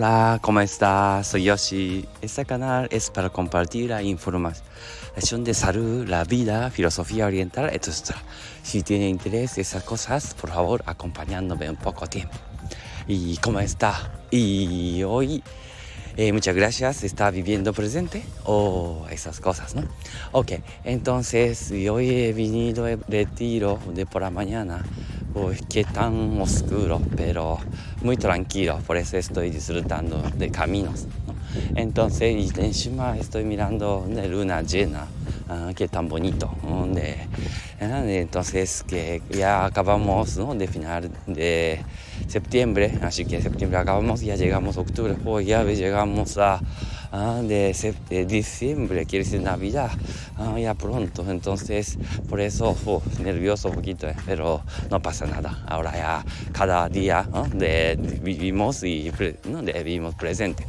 Hola, ¿cómo estás? Soy Yoshi. Este canal es para compartir la información de salud, la vida, filosofía oriental, etc. Si tiene interés en esas cosas, por favor, acompañándome un poco tiempo. ¿Y cómo está? Y hoy, eh, muchas gracias, está viviendo presente o esas cosas, ¿no? Ok, entonces, hoy he venido de retiro de por la mañana Uy, qué tan oscuro, pero muy tranquilo, por eso estoy disfrutando de caminos. Entonces, y encima estoy mirando la luna llena, uh, qué tan bonito. De, entonces, que ya acabamos de final de septiembre, así que septiembre acabamos, ya llegamos a octubre, pues ya llegamos a ah, de, diciembre, quiere decir Navidad, ah, ya pronto. Entonces, por eso, nervioso un poquito, eh, pero no pasa nada. Ahora ya cada día de, vivimos y de, vivimos presente.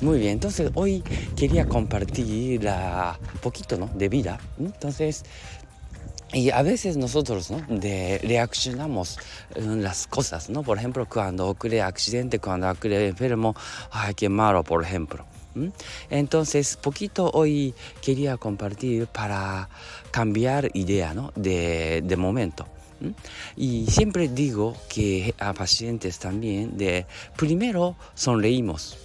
Muy bien, entonces hoy quería compartir un poquito ¿no? de vida. Entonces, y a veces nosotros ¿no? de, reaccionamos en las cosas, ¿no? Por ejemplo, cuando ocurre accidente, cuando ocurre enfermo, ay, qué malo, por ejemplo. Entonces, poquito hoy quería compartir para cambiar idea ¿no? de, de momento. Y siempre digo que a pacientes también de primero sonreímos.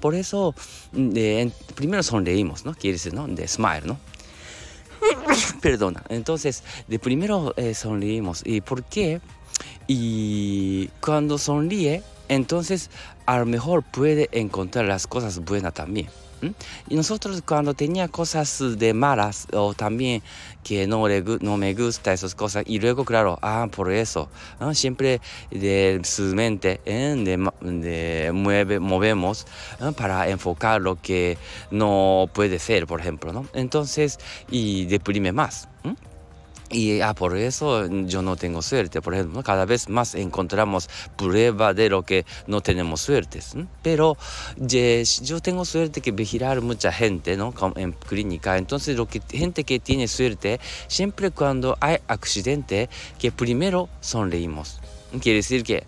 Por eso, de, primero sonreímos, ¿no? Quiere decir, ¿no? De smile, ¿no? Perdona. Entonces, de primero eh, sonreímos. ¿Y por qué? Y cuando sonríe, entonces a lo mejor puede encontrar las cosas buenas también. Y nosotros cuando tenía cosas de malas o también que no, no me gusta esas cosas y luego claro, ah, por eso, siempre de su mente de, mueve, movemos para enfocar lo que no puede ser, por ejemplo, ¿no? Entonces, y deprime más. Y ah, por eso yo no tengo suerte. Por ejemplo, cada vez más encontramos prueba de lo que no tenemos suertes. Pero yo tengo suerte que vigilar mucha gente ¿no? en clínica. Entonces, lo que, gente que tiene suerte, siempre cuando hay accidente, que primero sonreímos. Quiere decir que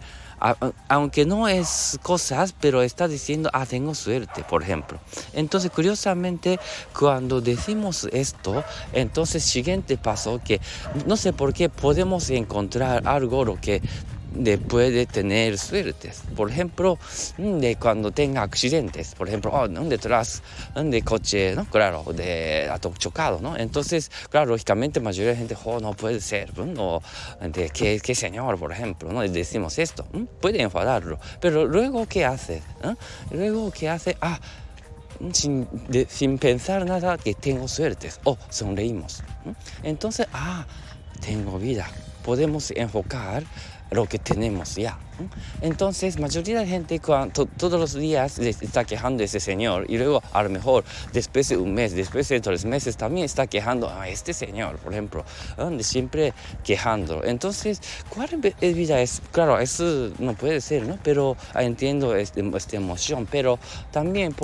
aunque no es cosas, pero está diciendo, ah, tengo suerte, por ejemplo. Entonces, curiosamente, cuando decimos esto, entonces siguiente paso que no sé por qué podemos encontrar algo lo que de puede tener suertes. Por ejemplo, mm, de cuando tenga accidentes, por ejemplo, oh, detrás de coche, ¿no? Claro, de chocado, ¿no? Entonces, claro, lógicamente, la mayoría de gente, oh, no puede ser, ¿no? De qué, qué señor, por ejemplo, ¿no? decimos esto, puede enfadarlo, pero luego, ¿qué hace? Luego, ¿qué hace? Ah, sin, sin pensar nada que tengo suertes, oh, sonreímos. Entonces, ah, tengo vida. Podemos enfocar lo que tenemos ya. Entonces, mayoría de gente cuando, todos los días está quejando de ese señor y luego a lo mejor después de un mes, después de tres meses también está quejando a este señor, por ejemplo, siempre quejando. Entonces, ¿cuál vida es? Claro, eso no puede ser, ¿no? Pero ah, entiendo este, esta emoción, pero también,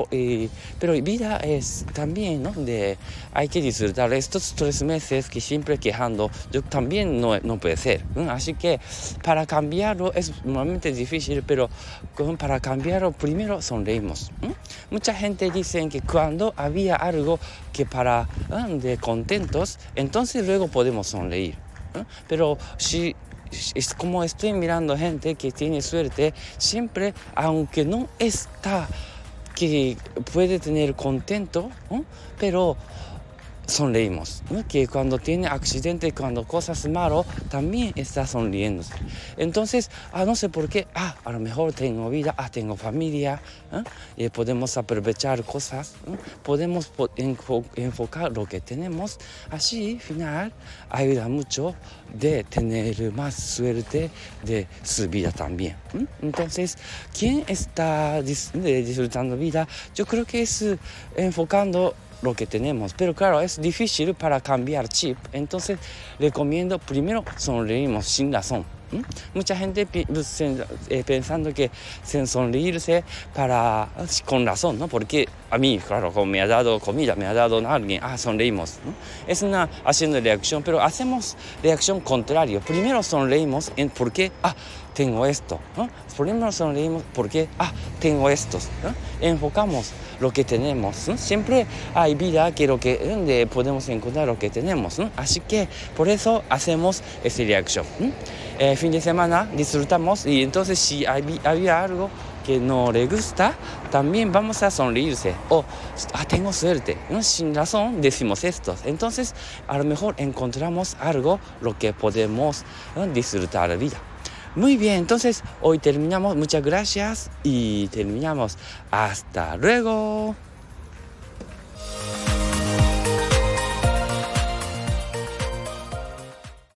pero vida es también, ¿no? De, hay que disfrutar estos tres meses que siempre quejando, yo también no, no puede ser. Así que para cambiarlo es es difícil, pero para cambiarlo primero sonreímos. Mucha gente dice que cuando había algo que para de contentos, entonces luego podemos sonreír. Pero si es como estoy mirando gente que tiene suerte, siempre, aunque no está que puede tener contento, pero sonreímos, que cuando tiene accidente, cuando cosas malas, también está sonriendo. Entonces, ah, no sé por qué, ah, a lo mejor tengo vida, ah, tengo familia, y podemos aprovechar cosas, podemos enfocar lo que tenemos, así, final, ayuda mucho de tener más suerte de su vida también. Entonces, ¿quién está disfrutando vida? Yo creo que es enfocando lo que tenemos. Pero claro, es difícil para cambiar chip. Entonces recomiendo primero sonreímos sin razón. Mucha gente eh, pensando que sonreírse para, con razón, ¿no? Porque a mí, claro, como me ha dado comida, me ha dado alguien, ah, sonreímos. Es una haciendo reacción, pero hacemos reacción contraria. Primero sonreímos en porque, ah, tengo esto. ¿no? Primero sonreímos porque, ah, tengo estos. Enfocamos lo que tenemos. Siempre hay vida que lo que donde podemos encontrar lo que tenemos. Así que por eso hacemos esa reacción. Eh, fin de semana disfrutamos y entonces si había algo que no le gusta, también vamos a sonreírse. O, ah, tengo suerte. ¿no? Sin razón decimos esto. Entonces, a lo mejor encontramos algo lo que podemos disfrutar la vida. Muy bien, entonces hoy terminamos. Muchas gracias y terminamos. Hasta luego.